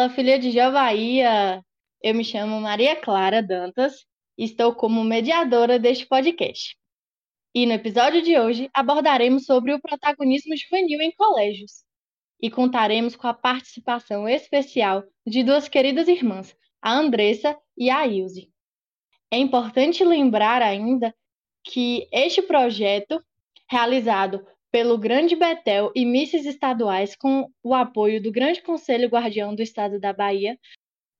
Fala, filha de Javaía! Eu me chamo Maria Clara Dantas e estou como mediadora deste podcast. E no episódio de hoje abordaremos sobre o protagonismo juvenil em colégios e contaremos com a participação especial de duas queridas irmãs, a Andressa e a Ilse. É importante lembrar ainda que este projeto, realizado pelo Grande Betel e misses estaduais com o apoio do Grande Conselho Guardião do Estado da Bahia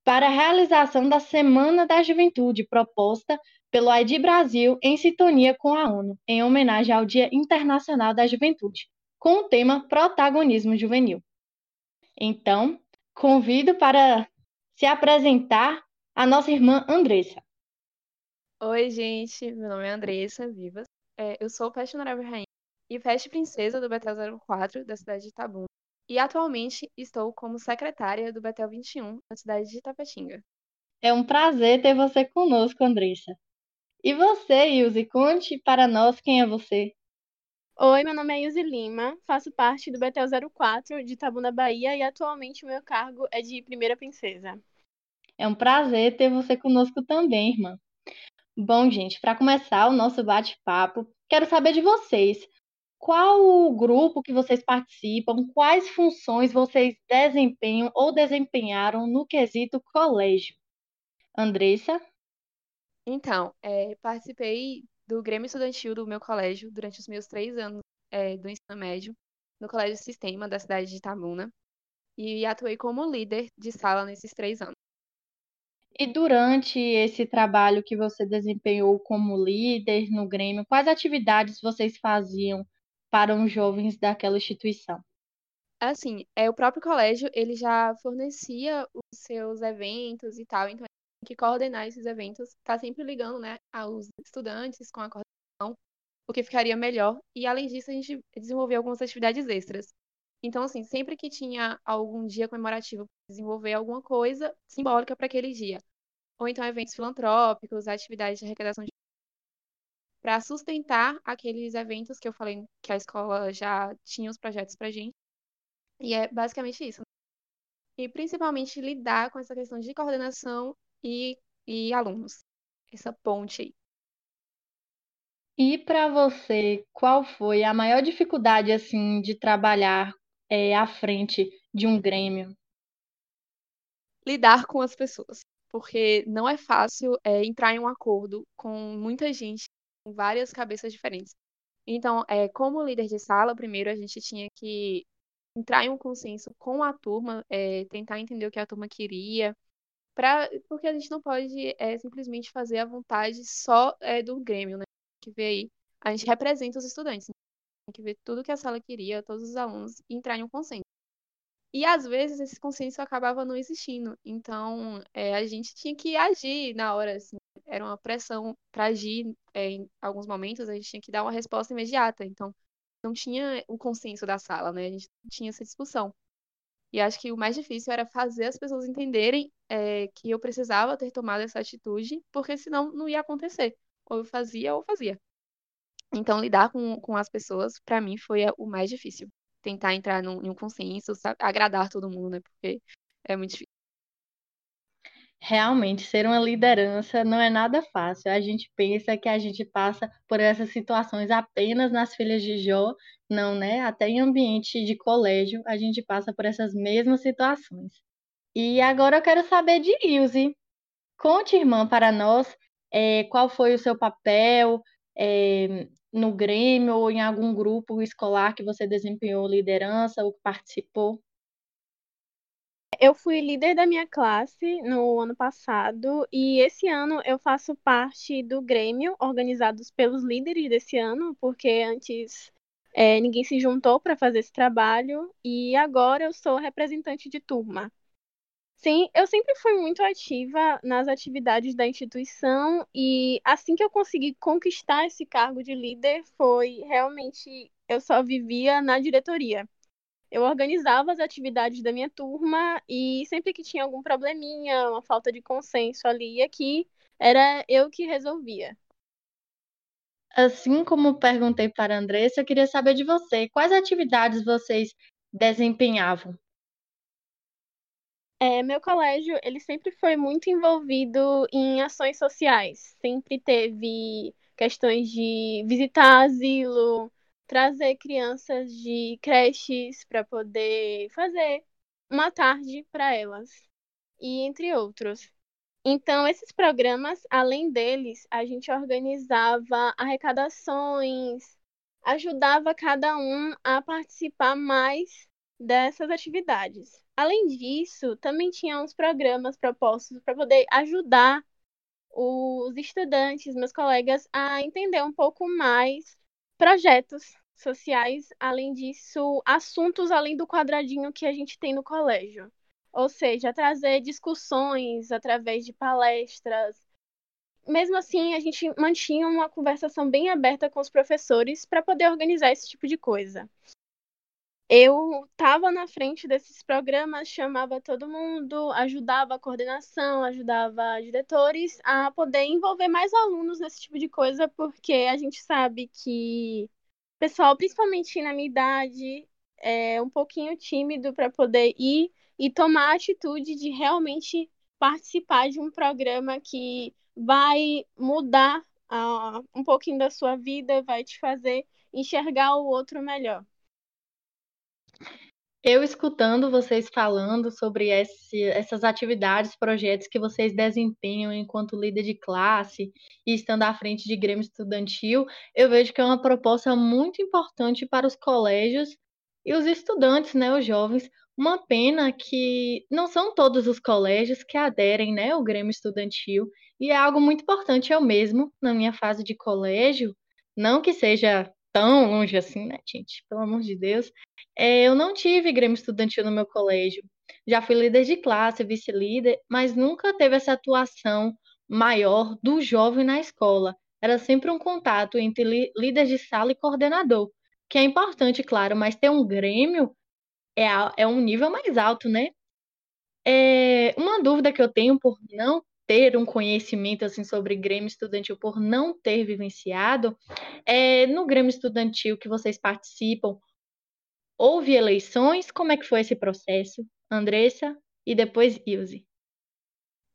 para a realização da Semana da Juventude proposta pelo ID Brasil em sintonia com a ONU, em homenagem ao Dia Internacional da Juventude, com o tema Protagonismo Juvenil. Então, convido para se apresentar a nossa irmã Andressa. Oi, gente, meu nome é Andressa Vivas. É, eu sou Peste Honorável Rainha e Feste Princesa do Betel 04 da cidade de Itabuna. E atualmente estou como secretária do Betel 21 na cidade de Itapetinga. É um prazer ter você conosco, Andressa. E você, Ilse, conte para nós quem é você. Oi, meu nome é Ilse Lima, faço parte do Betel 04 de Itabuna, Bahia e atualmente o meu cargo é de primeira princesa. É um prazer ter você conosco também, irmã. Bom, gente, para começar o nosso bate-papo, quero saber de vocês. Qual o grupo que vocês participam? Quais funções vocês desempenham ou desempenharam no quesito colégio? Andressa? Então, é, participei do Grêmio Estudantil do meu colégio durante os meus três anos é, do ensino médio, no Colégio Sistema da cidade de Itabuna, e atuei como líder de sala nesses três anos. E durante esse trabalho que você desempenhou como líder no Grêmio, quais atividades vocês faziam para os jovens daquela instituição? Assim, é o próprio colégio, ele já fornecia os seus eventos e tal, então tem que coordenar esses eventos, tá sempre ligando, né, aos estudantes com a coordenação, o que ficaria melhor. E além disso, a gente desenvolveu algumas atividades extras. Então, assim, sempre que tinha algum dia comemorativo, desenvolver alguma coisa simbólica para aquele dia. Ou então eventos filantrópicos, atividades de arrecadação de para sustentar aqueles eventos que eu falei que a escola já tinha os projetos para gente. E é basicamente isso. E principalmente lidar com essa questão de coordenação e, e alunos. Essa ponte aí. E para você, qual foi a maior dificuldade assim de trabalhar é, à frente de um grêmio? Lidar com as pessoas, porque não é fácil é, entrar em um acordo com muita gente com várias cabeças diferentes. Então, é, como líder de sala, primeiro a gente tinha que entrar em um consenso com a turma, é, tentar entender o que a turma queria, pra, porque a gente não pode é, simplesmente fazer a vontade só é, do Grêmio, né? Que vê aí, a gente representa os estudantes, né? tem que ver tudo que a sala queria, todos os alunos, e entrar em um consenso. E às vezes esse consenso acabava não existindo, então é, a gente tinha que agir na hora, assim, era uma pressão para agir é, em alguns momentos, a gente tinha que dar uma resposta imediata. Então, não tinha o consenso da sala, né? A gente não tinha essa discussão. E acho que o mais difícil era fazer as pessoas entenderem é, que eu precisava ter tomado essa atitude, porque senão não ia acontecer. Ou eu fazia ou fazia. Então, lidar com, com as pessoas, para mim, foi o mais difícil. Tentar entrar num, em um consenso, sabe? agradar todo mundo, né? Porque é muito. Realmente, ser uma liderança não é nada fácil. A gente pensa que a gente passa por essas situações apenas nas filhas de Jó, não, né? Até em ambiente de colégio, a gente passa por essas mesmas situações. E agora eu quero saber de Ilse. Conte, irmã, para nós, é, qual foi o seu papel é, no Grêmio ou em algum grupo escolar que você desempenhou liderança ou participou? Eu fui líder da minha classe no ano passado e esse ano eu faço parte do Grêmio, organizados pelos líderes desse ano, porque antes é, ninguém se juntou para fazer esse trabalho e agora eu sou representante de turma. Sim, eu sempre fui muito ativa nas atividades da instituição e assim que eu consegui conquistar esse cargo de líder foi realmente eu só vivia na diretoria eu organizava as atividades da minha turma e sempre que tinha algum probleminha, uma falta de consenso ali e aqui, era eu que resolvia. Assim como perguntei para a Andressa, eu queria saber de você, quais atividades vocês desempenhavam? É, meu colégio, ele sempre foi muito envolvido em ações sociais. Sempre teve questões de visitar asilo, trazer crianças de creches para poder fazer uma tarde para elas, e entre outros. Então, esses programas, além deles, a gente organizava arrecadações, ajudava cada um a participar mais dessas atividades. Além disso, também tinha uns programas propostos para poder ajudar os estudantes, meus colegas, a entender um pouco mais projetos sociais, além disso, assuntos além do quadradinho que a gente tem no colégio. Ou seja, trazer discussões através de palestras. Mesmo assim, a gente mantinha uma conversação bem aberta com os professores para poder organizar esse tipo de coisa. Eu estava na frente desses programas, chamava todo mundo, ajudava a coordenação, ajudava diretores a poder envolver mais alunos nesse tipo de coisa, porque a gente sabe que pessoal, principalmente na minha idade, é um pouquinho tímido para poder ir e tomar a atitude de realmente participar de um programa que vai mudar uh, um pouquinho da sua vida, vai te fazer enxergar o outro melhor. Eu escutando vocês falando sobre esse, essas atividades, projetos que vocês desempenham enquanto líder de classe e estando à frente de Grêmio Estudantil, eu vejo que é uma proposta muito importante para os colégios e os estudantes, né, os jovens. Uma pena que não são todos os colégios que aderem, né, ao Grêmio Estudantil, e é algo muito importante eu mesmo, na minha fase de colégio, não que seja tão longe assim, né, gente? Pelo amor de Deus. É, eu não tive Grêmio Estudantil no meu colégio. Já fui líder de classe, vice-líder, mas nunca teve essa atuação maior do jovem na escola. Era sempre um contato entre líder de sala e coordenador, que é importante, claro, mas ter um Grêmio é, é um nível mais alto, né? É, uma dúvida que eu tenho por não ter um conhecimento assim sobre Grêmio Estudantil por não ter vivenciado, é, no Grêmio Estudantil que vocês participam, houve eleições? Como é que foi esse processo? Andressa e depois Ilse.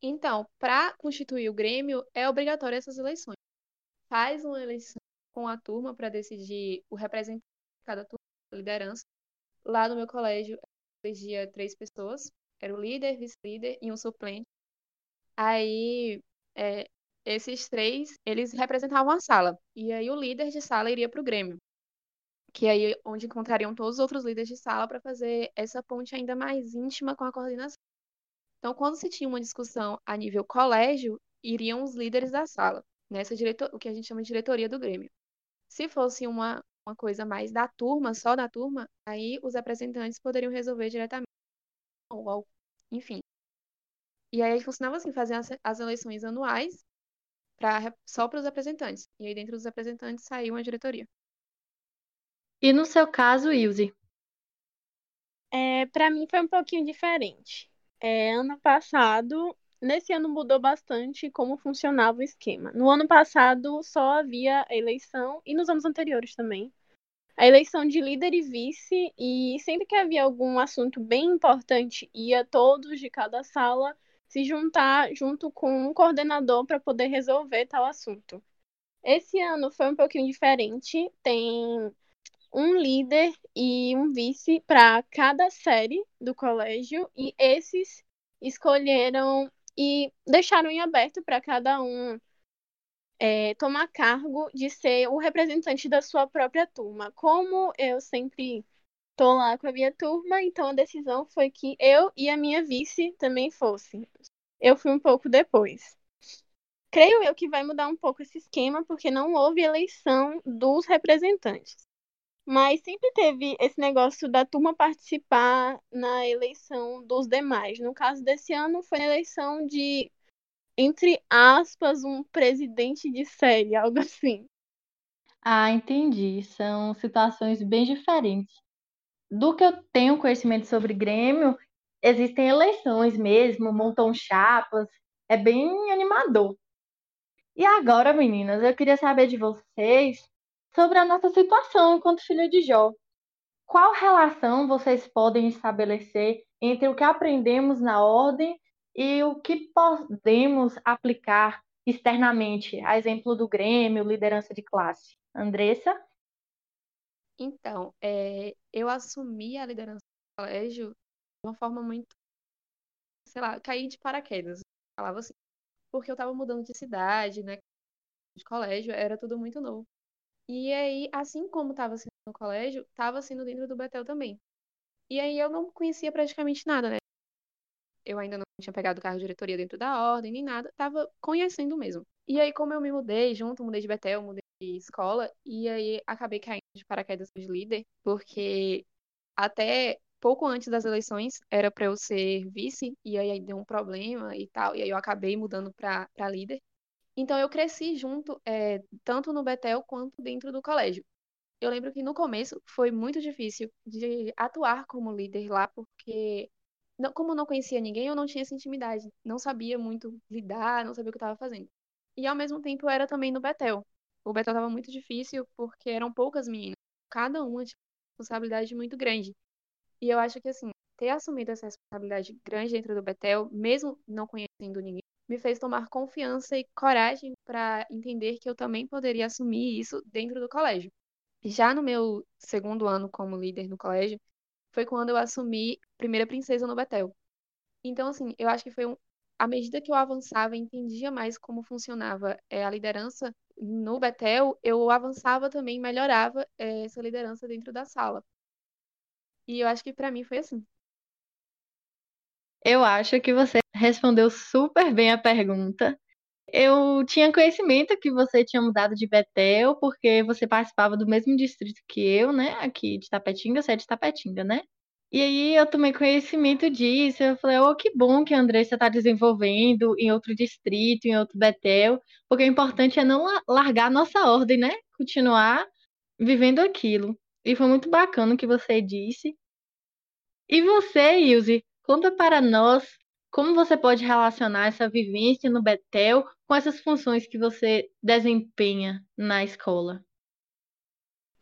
Então, para constituir o Grêmio, é obrigatório essas eleições. Faz uma eleição com a turma para decidir o representante de cada turma, liderança. Lá no meu colégio, elegia três pessoas. Era o líder, vice-líder e um suplente. Aí, é, esses três, eles representavam a sala. E aí o líder de sala iria para o Grêmio. Que aí onde encontrariam todos os outros líderes de sala para fazer essa ponte ainda mais íntima com a coordenação. Então, quando se tinha uma discussão a nível colégio, iriam os líderes da sala, nessa diretor, o que a gente chama de diretoria do Grêmio. Se fosse uma, uma coisa mais da turma, só da turma, aí os representantes poderiam resolver diretamente. Ou, enfim, e aí funcionava assim, faziam as, as eleições anuais pra, só para os representantes. E aí dentro dos representantes saiu uma diretoria. E no seu caso, Ilse? É, para mim foi um pouquinho diferente. É, ano passado, nesse ano mudou bastante como funcionava o esquema. No ano passado só havia eleição, e nos anos anteriores também, a eleição de líder e vice, e sempre que havia algum assunto bem importante, ia todos de cada sala se juntar junto com um coordenador para poder resolver tal assunto. Esse ano foi um pouquinho diferente, tem um líder e um vice para cada série do colégio e esses escolheram e deixaram em aberto para cada um é, tomar cargo de ser o representante da sua própria turma. Como eu sempre tô lá com a minha turma, então a decisão foi que eu e a minha vice também fossem. Eu fui um pouco depois. Creio eu que vai mudar um pouco esse esquema, porque não houve eleição dos representantes. Mas sempre teve esse negócio da turma participar na eleição dos demais. No caso desse ano, foi a eleição de, entre aspas, um presidente de série, algo assim. Ah, entendi. São situações bem diferentes do que eu tenho conhecimento sobre Grêmio, existem eleições mesmo, montam chapas, é bem animador. E agora, meninas, eu queria saber de vocês sobre a nossa situação enquanto filha de Jó. qual relação vocês podem estabelecer entre o que aprendemos na ordem e o que podemos aplicar externamente, a exemplo do Grêmio, liderança de classe? Andressa? Então, é, eu assumi a liderança do colégio de uma forma muito, sei lá, caí de paraquedas, falava assim, porque eu estava mudando de cidade, né, de colégio, era tudo muito novo. E aí, assim como estava sendo no colégio, estava sendo dentro do Betel também. E aí eu não conhecia praticamente nada, né? Eu ainda não tinha pegado cargo de diretoria dentro da ordem, nem nada, estava conhecendo mesmo. E aí, como eu me mudei junto, mudei de Betel, mudei de escola, e aí acabei caindo de paraquedas de líder, porque até pouco antes das eleições era para eu ser vice, e aí deu um problema e tal, e aí eu acabei mudando para líder. Então eu cresci junto, é, tanto no Betel quanto dentro do colégio. Eu lembro que no começo foi muito difícil de atuar como líder lá, porque não, como eu não conhecia ninguém, eu não tinha essa intimidade, não sabia muito lidar, não sabia o que estava fazendo. E ao mesmo tempo eu era também no Betel. O Betel estava muito difícil porque eram poucas meninas, cada uma tinha uma responsabilidade muito grande. E eu acho que assim, ter assumido essa responsabilidade grande dentro do Betel, mesmo não conhecendo ninguém, me fez tomar confiança e coragem para entender que eu também poderia assumir isso dentro do colégio. Já no meu segundo ano como líder no colégio, foi quando eu assumi primeira princesa no Betel. Então, assim, eu acho que foi um. À medida que eu avançava entendia mais como funcionava é, a liderança no Betel, eu avançava também, melhorava é, essa liderança dentro da sala. E eu acho que para mim foi assim. Eu acho que você respondeu super bem a pergunta. Eu tinha conhecimento que você tinha mudado de Betel, porque você participava do mesmo distrito que eu, né? Aqui de Tapetinga, você é de Tapetinga, né? E aí eu tomei conhecimento disso, eu falei, oh, que bom que a Andressa está desenvolvendo em outro distrito, em outro Betel, porque o importante é não largar a nossa ordem, né? Continuar vivendo aquilo. E foi muito bacana o que você disse. E você, Ilse, Conta para nós como você pode relacionar essa vivência no Betel com essas funções que você desempenha na escola.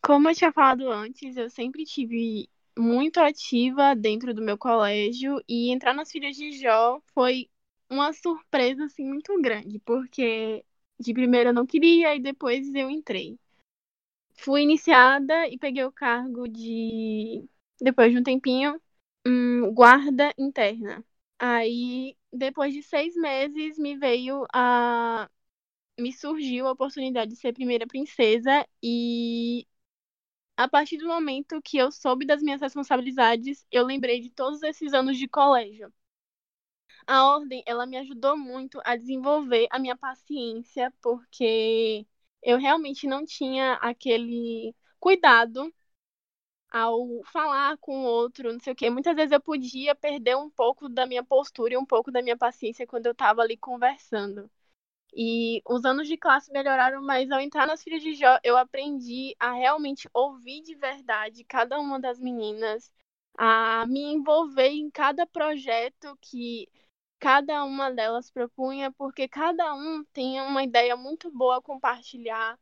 Como eu tinha falado antes, eu sempre tive muito ativa dentro do meu colégio e entrar nas filhas de Jó foi uma surpresa assim muito grande, porque de primeira eu não queria e depois eu entrei. Fui iniciada e peguei o cargo de depois de um tempinho um, guarda interna. Aí, depois de seis meses, me veio a. Me surgiu a oportunidade de ser primeira princesa e a partir do momento que eu soube das minhas responsabilidades, eu lembrei de todos esses anos de colégio. A ordem, ela me ajudou muito a desenvolver a minha paciência, porque eu realmente não tinha aquele cuidado ao falar com o outro, não sei o quê. Muitas vezes eu podia perder um pouco da minha postura e um pouco da minha paciência quando eu estava ali conversando. E os anos de classe melhoraram, mas ao entrar nas filhas de Jó, eu aprendi a realmente ouvir de verdade cada uma das meninas, a me envolver em cada projeto que cada uma delas propunha, porque cada um tem uma ideia muito boa a compartilhar.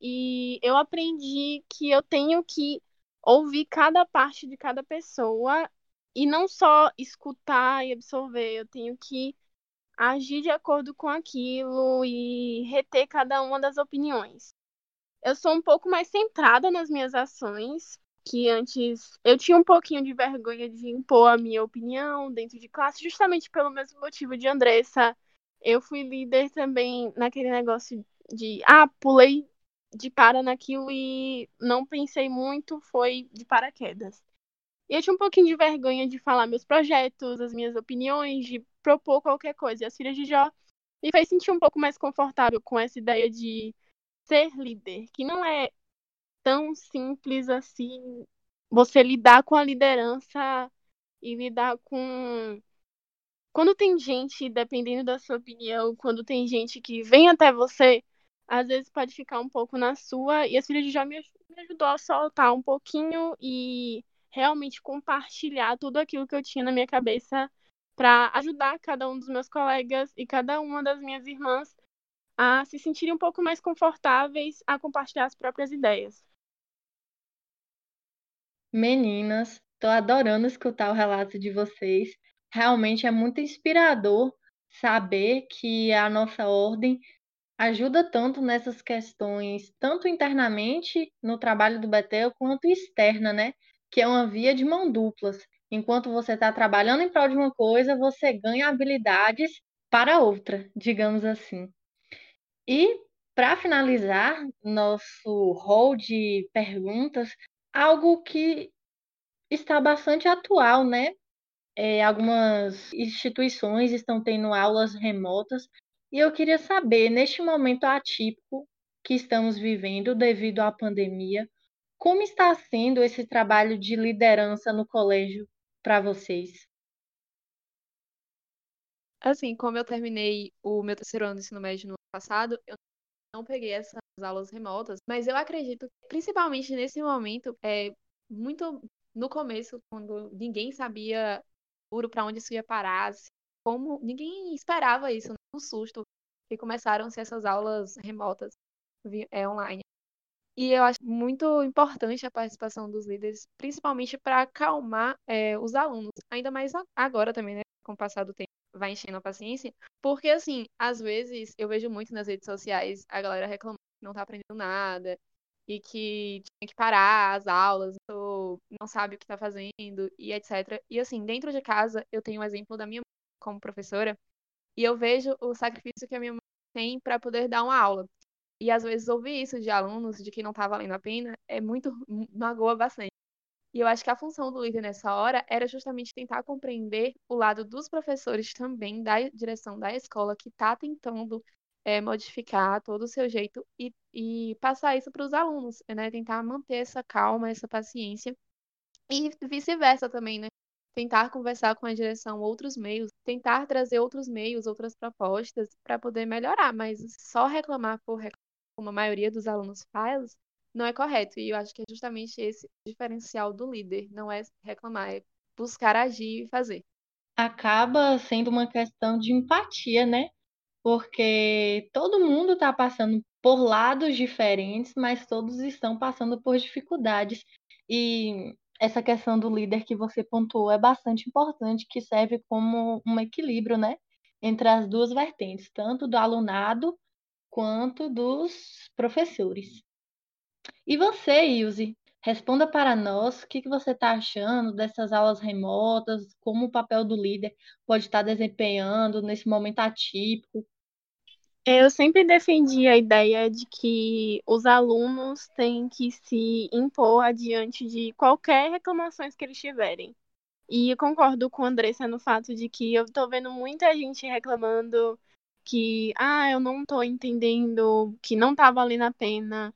E eu aprendi que eu tenho que ouvir cada parte de cada pessoa e não só escutar e absorver, eu tenho que agir de acordo com aquilo e reter cada uma das opiniões. Eu sou um pouco mais centrada nas minhas ações, que antes eu tinha um pouquinho de vergonha de impor a minha opinião dentro de classe, justamente pelo mesmo motivo de Andressa. Eu fui líder também naquele negócio de, ah, pulei de cara naquilo e não pensei muito, foi de paraquedas. E eu tinha um pouquinho de vergonha de falar meus projetos, as minhas opiniões, de propor qualquer coisa. E as filhas de Jó me fez sentir um pouco mais confortável com essa ideia de ser líder, que não é tão simples assim você lidar com a liderança e lidar com quando tem gente, dependendo da sua opinião, quando tem gente que vem até você às vezes pode ficar um pouco na sua. E as filhas de Jó me, me ajudou a soltar um pouquinho e realmente compartilhar tudo aquilo que eu tinha na minha cabeça para ajudar cada um dos meus colegas e cada uma das minhas irmãs a se sentirem um pouco mais confortáveis a compartilhar as próprias ideias. Meninas, estou adorando escutar o relato de vocês. Realmente é muito inspirador saber que a nossa ordem ajuda tanto nessas questões, tanto internamente no trabalho do Betel, quanto externa, né? Que é uma via de mão duplas. Enquanto você está trabalhando em prol de uma coisa, você ganha habilidades para outra, digamos assim. E para finalizar nosso rol de perguntas, algo que está bastante atual, né? É, algumas instituições estão tendo aulas remotas e eu queria saber, neste momento atípico que estamos vivendo devido à pandemia, como está sendo esse trabalho de liderança no colégio para vocês? Assim, como eu terminei o meu terceiro ano de ensino médio no ano passado, eu não peguei essas aulas remotas, mas eu acredito que, principalmente nesse momento, é muito no começo, quando ninguém sabia para onde isso ia parar, assim, como ninguém esperava isso, né? um susto que começaram-se essas aulas remotas é, online. E eu acho muito importante a participação dos líderes, principalmente para acalmar é, os alunos, ainda mais agora também, né? Com o passar do tempo, vai enchendo a paciência. Porque, assim, às vezes eu vejo muito nas redes sociais a galera reclamando que não tá aprendendo nada e que tinha que parar as aulas, ou não sabe o que tá fazendo e etc. E, assim, dentro de casa, eu tenho um exemplo da minha mãe como professora e eu vejo o sacrifício que a minha mãe tem para poder dar uma aula. E às vezes ouvir isso de alunos, de que não tá valendo a pena, é muito, magoa bastante. E eu acho que a função do líder nessa hora era justamente tentar compreender o lado dos professores também, da direção da escola, que está tentando é, modificar todo o seu jeito e, e passar isso para os alunos, né? Tentar manter essa calma, essa paciência. E vice-versa também, né? Tentar conversar com a direção outros meios, tentar trazer outros meios, outras propostas para poder melhorar, mas só reclamar por reclamar como a maioria dos alunos faz, não é correto. E eu acho que é justamente esse diferencial do líder, não é reclamar, é buscar agir e fazer. Acaba sendo uma questão de empatia, né? Porque todo mundo está passando por lados diferentes, mas todos estão passando por dificuldades. E essa questão do líder que você pontuou é bastante importante, que serve como um equilíbrio, né? Entre as duas vertentes, tanto do alunado quanto dos professores. E você, Ilse, responda para nós o que você está achando dessas aulas remotas, como o papel do líder pode estar desempenhando nesse momento atípico. Eu sempre defendi a ideia de que os alunos têm que se impor adiante de qualquer reclamações que eles tiverem. E concordo com a Andressa no fato de que eu estou vendo muita gente reclamando que, ah, eu não tô entendendo, que não tá valendo a pena.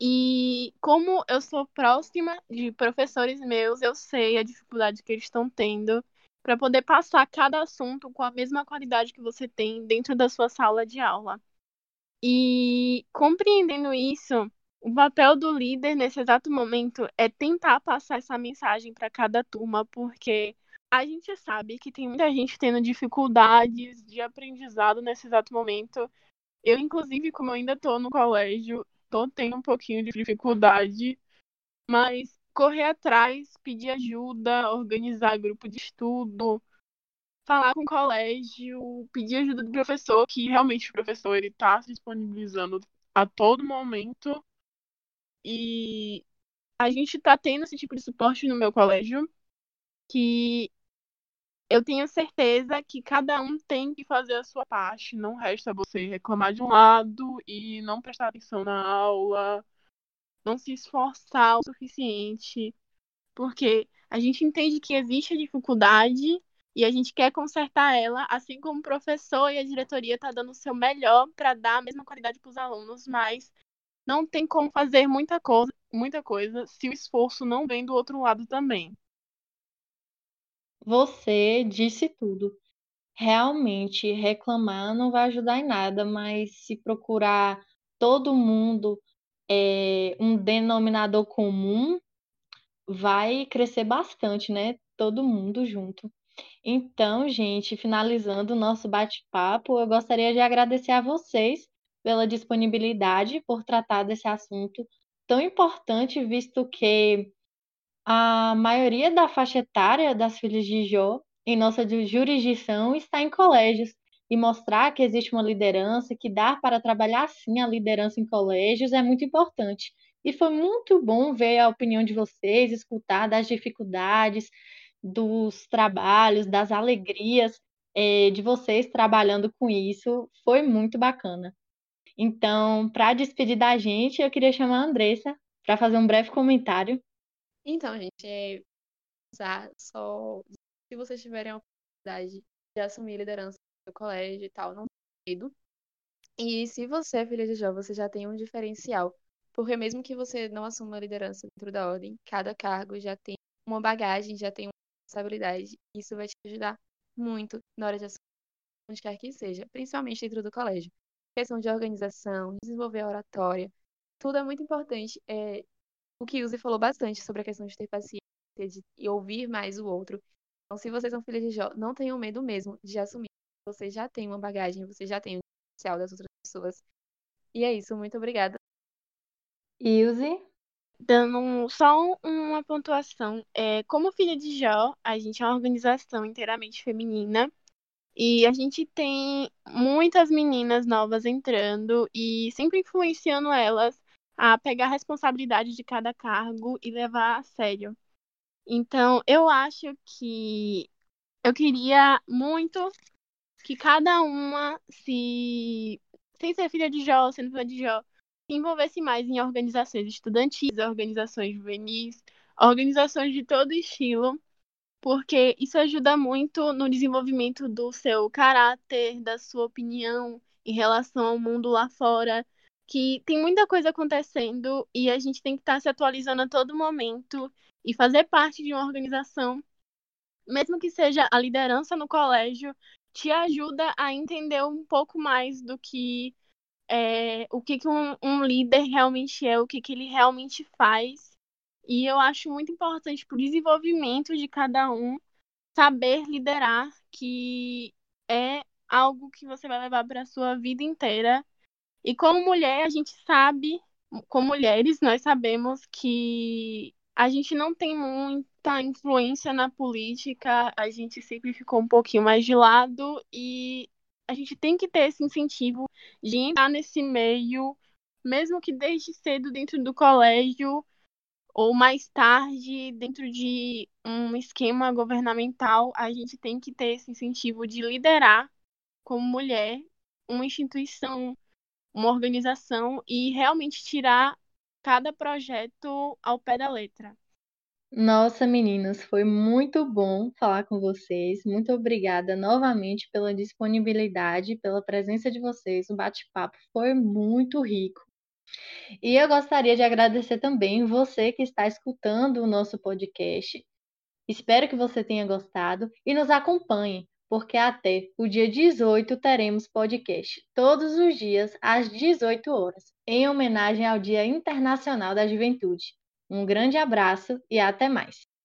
E como eu sou próxima de professores meus, eu sei a dificuldade que eles estão tendo para poder passar cada assunto com a mesma qualidade que você tem dentro da sua sala de aula. E compreendendo isso, o papel do líder nesse exato momento é tentar passar essa mensagem para cada turma, porque a gente sabe que tem muita gente tendo dificuldades de aprendizado nesse exato momento. Eu, inclusive, como eu ainda estou no colégio, estou tendo um pouquinho de dificuldade, mas correr atrás, pedir ajuda, organizar grupo de estudo, falar com o colégio, pedir ajuda do professor, que realmente o professor ele está se disponibilizando a todo momento. E a gente está tendo esse tipo de suporte no meu colégio, que eu tenho certeza que cada um tem que fazer a sua parte. Não resta você reclamar de um lado e não prestar atenção na aula, não se esforçar o suficiente, porque a gente entende que existe a dificuldade e a gente quer consertar ela, assim como o professor e a diretoria estão tá dando o seu melhor para dar a mesma qualidade para os alunos, mas não tem como fazer muita coisa, muita coisa se o esforço não vem do outro lado também. Você disse tudo. Realmente, reclamar não vai ajudar em nada, mas se procurar todo mundo é, um denominador comum, vai crescer bastante, né? Todo mundo junto. Então, gente, finalizando o nosso bate-papo, eu gostaria de agradecer a vocês pela disponibilidade por tratar desse assunto tão importante, visto que A maioria da faixa etária das filhas de Jó em nossa jurisdição está em colégios e mostrar que existe uma liderança, que dá para trabalhar sim a liderança em colégios é muito importante. E foi muito bom ver a opinião de vocês, escutar das dificuldades, dos trabalhos, das alegrias é, de vocês trabalhando com isso. Foi muito bacana. Então, para despedir da gente, eu queria chamar a Andressa para fazer um breve comentário. Então, gente, é só se vocês tiverem a oportunidade de assumir liderança do colégio e tal, não tenha medo. E se você é filha de Jó, você já tem um diferencial. Porque mesmo que você não assuma a liderança dentro da ordem, cada cargo já tem uma bagagem, já tem uma responsabilidade. Isso vai te ajudar muito na hora de assumir onde quer que seja, principalmente dentro do colégio. Questão de organização, desenvolver a oratória, tudo é muito importante. É, o que Uzi falou bastante sobre a questão de ter paciência de, e ouvir mais o outro. Então, se vocês são filhos de Jó, não tenham medo mesmo de assumir. Você já tem uma bagagem, você já tem o potencial das outras pessoas. E é isso, muito obrigada. Ilse? Dando só uma pontuação. É, como filha de Jó, a gente é uma organização inteiramente feminina. E a gente tem muitas meninas novas entrando e sempre influenciando elas a pegar a responsabilidade de cada cargo e levar a sério. Então, eu acho que eu queria muito que cada uma se, sem ser filha de Jó, sendo filha de Jó, se envolvesse mais em organizações estudantis, organizações juvenis, organizações de todo estilo, porque isso ajuda muito no desenvolvimento do seu caráter, da sua opinião em relação ao mundo lá fora, que tem muita coisa acontecendo e a gente tem que estar se atualizando a todo momento e fazer parte de uma organização, mesmo que seja a liderança no colégio, te ajuda a entender um pouco mais do que é, o que, que um, um, líder realmente é, o que, que ele realmente faz. E eu acho muito importante para o desenvolvimento de cada um saber liderar, que é algo que você vai levar para a sua vida inteira. E como mulher, a gente sabe, como mulheres, nós sabemos que a gente não tem muita influência na política, a gente sempre ficou um pouquinho mais de lado e a gente tem que ter esse incentivo de entrar nesse meio, mesmo que desde cedo dentro do colégio ou mais tarde dentro de um esquema governamental, a gente tem que ter esse incentivo de liderar como mulher uma instituição, uma organização e realmente tirar cada projeto ao pé da letra. Nossa, meninas, foi muito bom falar com vocês. Muito obrigada novamente pela disponibilidade, pela presença de vocês. O bate-papo foi muito rico. E eu gostaria de agradecer também você que está escutando o nosso podcast. Espero que você tenha gostado e nos acompanhe, porque até o dia 18 teremos podcast, todos os dias às 18 horas em homenagem ao Dia Internacional da Juventude. Um grande abraço e até mais!